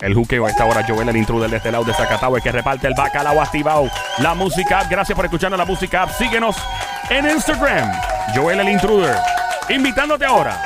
El juqueo a esta hora, Joel, el intruder de este lado de Zacatau, que reparte el bacalao activado. La música gracias por escucharnos la música. Síguenos en Instagram, Joel el intruder. Invitándote ahora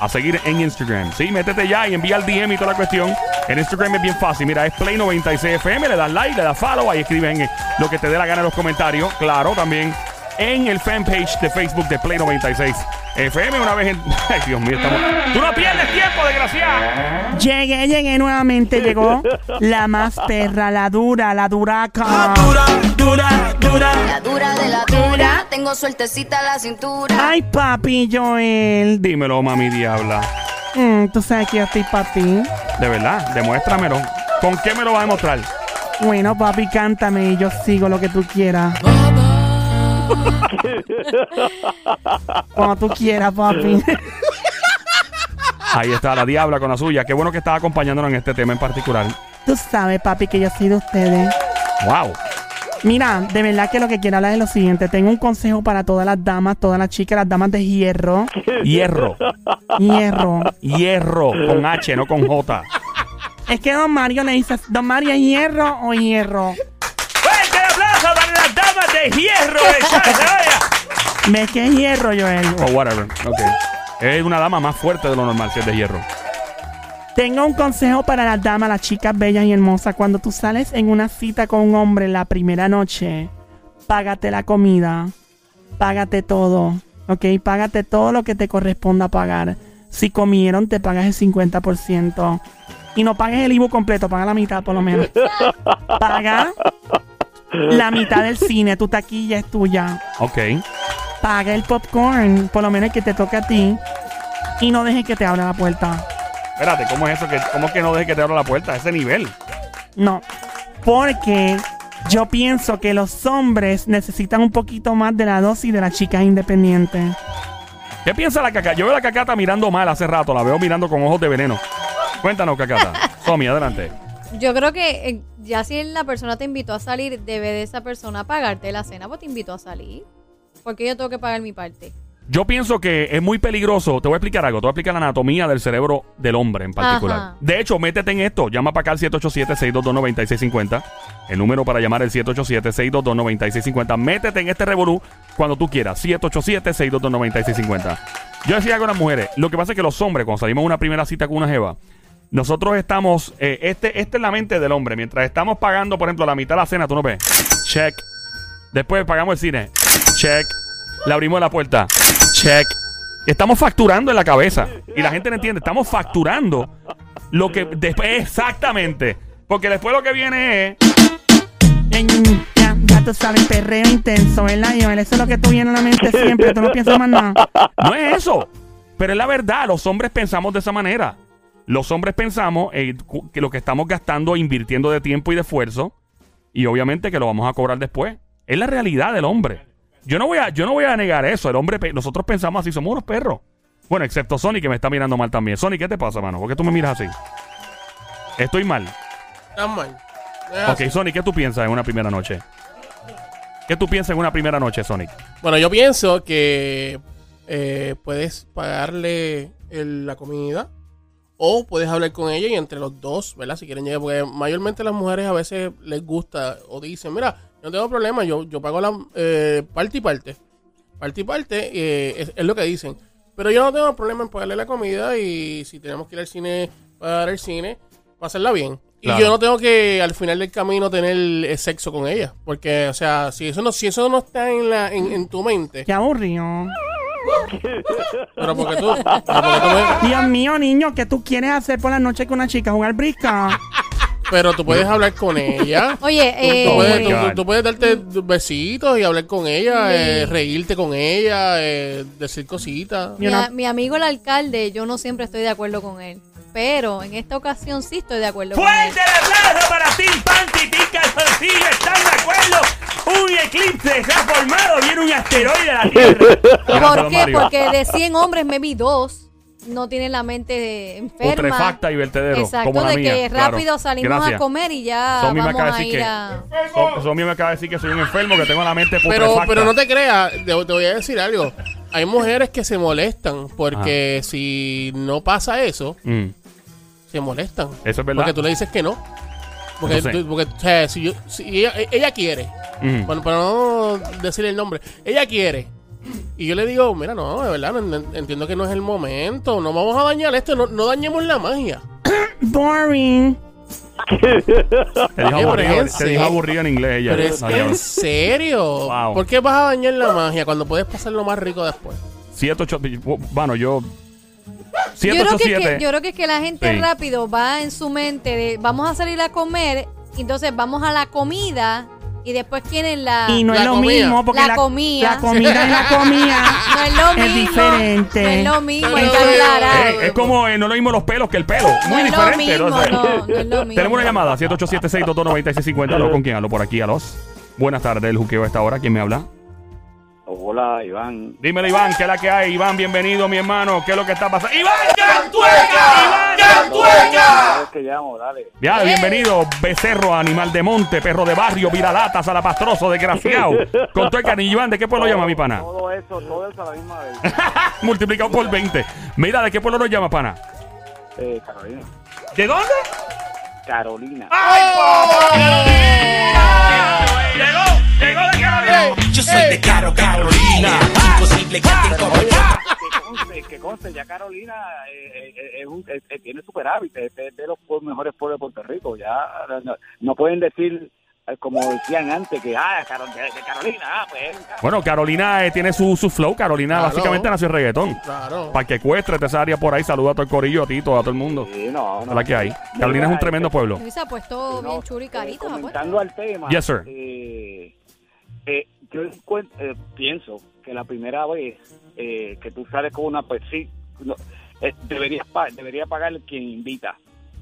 a seguir en Instagram. Sí, métete ya y envía el DM y toda la cuestión. En Instagram es bien fácil. Mira, es Play96FM, le das like, le das follow, ahí escriben lo que te dé la gana en los comentarios. Claro, también en el fanpage de Facebook de Play96 FM. Una vez en. Ay, Dios mío, estamos. ¡Tú no pierdes tiempo, desgraciado! Llegué, llegué nuevamente, llegó la más perra, la dura, la duraca. dura, dura, dura. La dura de la dura, tengo sueltecita la cintura. Ay, papi, Joel. Dímelo, mami diabla. Mm, Tú sabes que yo estoy para ti. De verdad, demuéstramelo. ¿Con qué me lo vas a demostrar? Bueno, papi, cántame y yo sigo lo que tú quieras. Cuando tú quieras, papi. Ahí está la diabla con la suya. Qué bueno que estás acompañándonos en este tema en particular. Tú sabes, papi, que yo soy de ustedes. ¡Wow! Mira, de verdad que lo que quiero hablar es lo siguiente. Tengo un consejo para todas las damas, todas las chicas, las damas de hierro. Hierro. Hierro. Hierro. Con H, no con J. Es que Don Mario le dice, Don Mario, ¿es hierro o hierro? De hierro de Chávez! ¿Ves que es hierro, Joel? O whatever. Ok. Es una dama más fuerte de lo normal si es de hierro. Tengo un consejo para las damas, las chicas bellas y hermosas. Cuando tú sales en una cita con un hombre la primera noche, págate la comida, págate todo, ¿ok? Págate todo lo que te corresponda pagar. Si comieron, te pagas el 50%. Y no pagues el IBU completo, paga la mitad por lo menos. Paga la mitad del cine, tu taquilla es tuya. Ok. Paga el popcorn, por lo menos el que te toque a ti. Y no dejes que te abra la puerta. Espérate, ¿cómo es eso? que ¿Cómo que no deje que te abra la puerta? A ese nivel. No, porque yo pienso que los hombres necesitan un poquito más de la dosis de las chicas independientes. ¿Qué piensa la cacata? Yo veo a la cacata mirando mal hace rato. La veo mirando con ojos de veneno. Cuéntanos, cacata. Somi, adelante. Yo creo que eh, ya si la persona te invitó a salir, debe de esa persona pagarte la cena, pues te invitó a salir. Porque yo tengo que pagar mi parte. Yo pienso que es muy peligroso. Te voy a explicar algo. Te voy a explicar la anatomía del cerebro del hombre en particular. Ajá. De hecho, métete en esto. Llama para acá al 787-622-9650. El número para llamar es el 787-622-9650. Métete en este revolú cuando tú quieras. 787-622-9650. Yo decía con las mujeres. Lo que pasa es que los hombres, cuando salimos a una primera cita con una jeva, nosotros estamos. eh, este, esta es la mente del hombre. Mientras estamos pagando, por ejemplo, la mitad de la cena, tú no ves. Check. Después pagamos el cine. Check. Le abrimos la puerta. Check. Estamos facturando en la cabeza. Y la gente no entiende. Estamos facturando lo que después exactamente. Porque después lo que viene es. Ya, ya tú sabes, perreo intenso, ¿verdad, Joel? Eso es lo que tú vienes a la mente siempre. Tú no piensas más nada. No es eso. Pero es la verdad. Los hombres pensamos de esa manera. Los hombres pensamos eh, que lo que estamos gastando, invirtiendo de tiempo y de esfuerzo. Y obviamente que lo vamos a cobrar después. Es la realidad del hombre. Yo no voy a, yo no voy a negar eso. El hombre, nosotros pensamos así, somos unos perros. Bueno, excepto Sony que me está mirando mal también. Sony, ¿qué te pasa, mano? ¿Por qué tú me miras así? Estoy mal. Estás mal. Es Ok, así. Sonic, ¿qué tú piensas en una primera noche? ¿Qué tú piensas en una primera noche, Sonic? Bueno, yo pienso que eh, puedes pagarle el- la comida o puedes hablar con ella y entre los dos, ¿verdad? Si quieren llegar, porque mayormente las mujeres a veces les gusta o dicen, mira, yo no tengo problema, yo, yo pago la eh, parte y parte. Parte y parte eh, es, es lo que dicen. Pero yo no tengo problema en pagarle la comida y si tenemos que ir al cine, pagar el cine, pasarla bien. Claro. Y yo no tengo que al final del camino tener eh, sexo con ella. Porque, o sea, si eso no, si eso no está en, la, en, en tu mente, Qué aburrido. Pero porque tú, pero porque tú me- Dios mío, niño, ¿qué tú quieres hacer por la noche con una chica? ¿Jugar brisca? pero tú puedes hablar con ella. Oye, Tú, tú eh, puedes, tú- God. tú- tú puedes darte besitos y hablar con ella, eh, reírte con ella, eh, decir cositas. mi, a- mi amigo el alcalde, yo no siempre estoy de acuerdo con él. Pero en esta ocasión sí estoy de acuerdo con él. ¡Fuerte el aplauso para Tim Panty, Tim Calzoncillo! ¿Están de acuerdo? Un eclipse se ha formado, viene un asteroide a la Tierra. ¿Por qué? Porque de 100 hombres me vi dos. no tienen la mente enferma. Putrefacta y vertedero. Exacto, como la de mía, que claro. rápido salimos Gracias. a comer y ya Somi me vamos acaba a ir que- a... So- Somi me acaba de decir que soy un enfermo, que tengo la mente Pero, putrefacta. pero no te creas, te, te voy a decir algo. Hay mujeres que se molestan porque si no pasa eso, Mm, se molestan. Eso es verdad. Porque tú le dices que no. Porque, tú- porque, o sea, si, yo, si ella, ella quiere, mm. bueno, para no decir el nombre, ella quiere. Y yo le digo, mira, no, de verdad, entiendo que no es el momento, no vamos a dañar esto, no, no dañemos la magia. Boring. Te dijo, aburrido, dijo aburrido en inglés ella. Pero es No, en serio, Wow. ¿por qué vas a dañar la magia cuando puedes pasar lo más rico después? 78, bueno, yo... Yo creo, que, es 787. que, yo creo que es que la gente Sí. rápido va en su mente de vamos a salir a comer, entonces vamos a la comida y después quieren la... Y no La es lo comida. mismo porque La la, comida. la comida y la comida no es lo mismo. es diferente. No es lo mismo, No es es como eh, no es lo mismo los pelos que el pelo. No Muy es lo diferente. mismo, ¿no? no, no es lo mismo. Tenemos una llamada, 787-622-9650. Hablo con quién hablo por aquí, a los. Buenas tardes, el juqueo a esta hora. ¿Quién me habla? Hola, Iván. Dímelo, Iván, ¿qué es la que hay? Iván, bienvenido, mi hermano. ¿Qué es lo que está pasando? ¡Iván Cantueca! ¡Iván Cantueca! Es que llamo, dale. Ya, bienvenido, becerro, animal de monte, perro de barrio, viralata, salapastroso, desgraciado. Con todo el cariño, Iván, ¿de qué pueblo llama mi pana? Todo eso, todo eso a la misma vez. Multiplicado por 20. Mira, ¿de qué pueblo nos llama, pana? Eh, Carolina. ¿De dónde? Carolina. Llegó, llegó de Carolina. Yo soy de Caro Carolina. Imposible que te yo. que conste, que conste, ya Carolina eh, eh, es un- es- es- tiene superávit, es de, de los mejores pueblos de Puerto Rico. Ya no, no pueden decir, eh, como decían antes, que ah, de, Carolina, ah, pues. Bueno, Carolina eh, tiene su, su flow. Carolina Claro. básicamente nació en reggaetón. Claro. Para que ecuestre de esa área por ahí, saluda a todo el corillo, a Tito, a todo el mundo. Sí, no, no. la que hay. Carolina es un tremendo pueblo. Luis se ha puesto No, bien eh, carito. ¿se ha puesto? comentando al tema, Yes, sir. eh, eh, yo eh, pienso que la primera vez eh, que tú sales con una, pues sí, no, eh, deberías pa- debería pagar quien invita.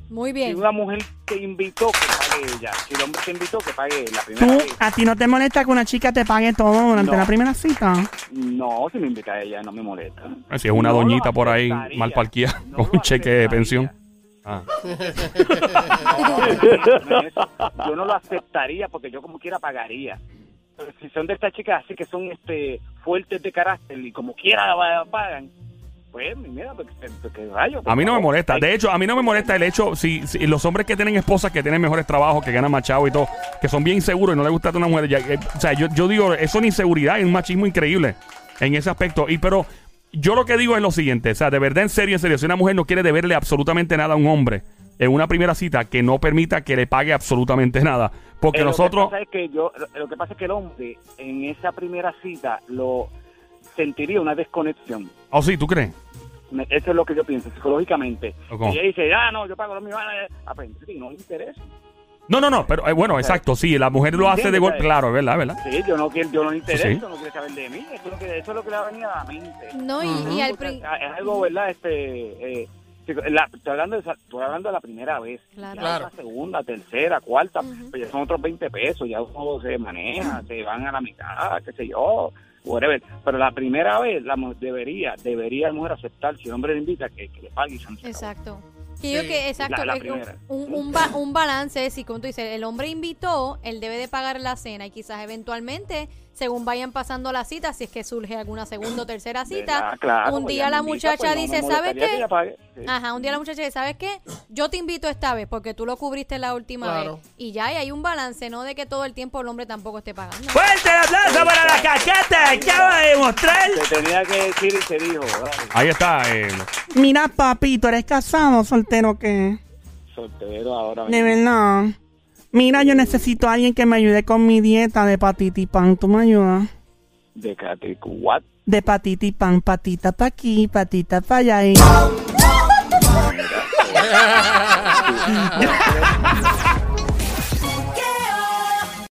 Muy Si bien. una mujer te invitó, que pague ella. Si el hombre te invitó, que pague la primera ¿Tú, vez. a ti no te molesta que una chica te pague todo durante No. la primera cita? No, si me invita a ella, no me molesta. Si es una No doñita por ahí, mal parqueada, No con un cheque de pensión. Ah. Yo no lo aceptaría porque yo como quiera pagaría. Si son de estas chicas así que son este fuertes de carácter y como quiera va- pagan, pues mira, pues, pues, qué rayo. por A mí no me molesta. De hecho, a mí no me molesta el hecho, si, si los hombres que tienen esposas, que tienen mejores trabajos, que ganan machado y todo, que son bien inseguros y no les gusta a una mujer. ya, eh, o sea, yo, yo digo, eso es una inseguridad y un machismo increíble en ese aspecto. Y pero yo lo que digo es lo siguiente, o sea, de verdad, en serio, en serio, si una mujer no quiere deberle absolutamente nada a un hombre en una primera cita, que no permita que le pague absolutamente nada. Porque Eh, nosotros... Lo que, pasa es que yo, lo, que pasa es que el hombre en esa primera cita lo sentiría una desconexión. Oh, sí, ¿tú crees? Eso es lo que yo pienso psicológicamente. ¿Cómo? Y ella dice, ah, no, yo pago lo mío. ah, Ah, pues entonces no le interesa. No, no, no, pero eh, bueno, exacto, sí, la mujer lo hace de golpe, claro, es verdad, es verdad. Sí, yo no quiero, yo no le interesa, Sí. no quiere saber de mí. Eso es lo que, eso es lo que le va a venir a la mente. No, y, y al Porque pri- Es algo, ¿verdad? Este, eh, la- estoy, hablando de, estoy hablando de la primera vez. Claro. Ya. La segunda, tercera, cuarta, Ujú. pues ya son otros 20 pesos. Ya uno se maneja, se van a la mitad, qué sé yo, whatever. Pero la primera vez, la mujer debería, debería la mujer aceptar, si el hombre le invita, que, que le pague y se. Exacto. Que yo Sí, que, exacto, la- la un, un, ba- un balance, si como tú dices, el hombre invitó, él debe de pagar la cena y quizás eventualmente, según vayan pasando las citas, si es que surge alguna segunda o tercera cita. Claro, un día la invita, muchacha pues no me dice, ¿sabes que qué? Sí. Ajá, un día la muchacha dice, ¿sabes qué? Yo te invito esta vez porque tú lo cubriste la última Claro. vez. Y ya, y hay un balance, no de que todo el tiempo el hombre tampoco esté pagando. ¡Fuerte el aplauso para la caqueta! ¡Acaba de demostrar! Se tenía que decir y se dijo, ¿verdad? Ahí está, eh, Mira, papito, ¿eres casado o soltero o qué? Soltero ahora. De verdad. Mira, yo necesito a alguien que me ayude con mi dieta de patiti pan. ¿Tú me ayudas? De patiti what? De patiti pan, patita pa aquí, patita pa allá. Eh. Y...